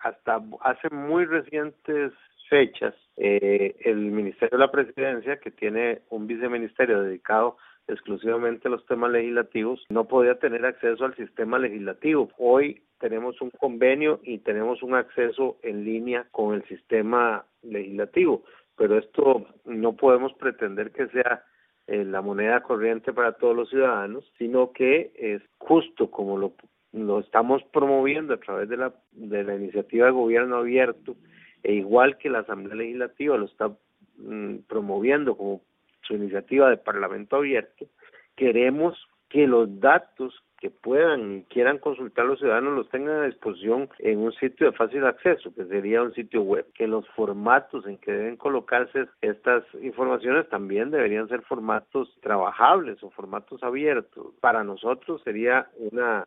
hasta hace muy recientes fechas, eh, el Ministerio de la Presidencia, que tiene un viceministerio dedicado exclusivamente a los temas legislativos, no podía tener acceso al sistema legislativo. Hoy tenemos un convenio y tenemos un acceso en línea con el sistema legislativo, pero esto no podemos pretender que sea eh, la moneda corriente para todos los ciudadanos, sino que es justo como lo, lo estamos promoviendo a través de la, de la iniciativa de gobierno abierto, e igual que la Asamblea Legislativa lo está mm, promoviendo como su iniciativa de Parlamento Abierto, queremos que los datos que puedan y quieran consultar los ciudadanos los tengan a disposición en un sitio de fácil acceso, que sería un sitio web, que los formatos en que deben colocarse estas informaciones también deberían ser formatos trabajables o formatos abiertos. Para nosotros sería una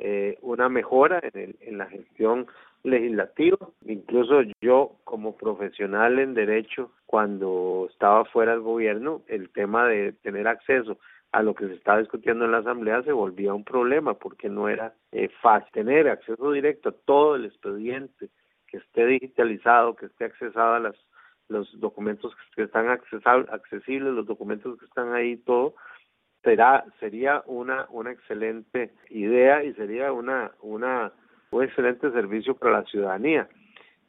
eh, una mejora en, en la gestión legislativa. Incluso yo como profesional en derecho, cuando estaba fuera del gobierno, el tema de tener acceso a lo que se estaba discutiendo en la Asamblea se volvía un problema porque no era eh, fácil tener acceso directo a todo el expediente, que esté digitalizado, que esté accesado a las, los documentos que están accesibles, los documentos que están ahí, todo, será, sería una, una excelente idea y sería una, una, un excelente servicio para la ciudadanía.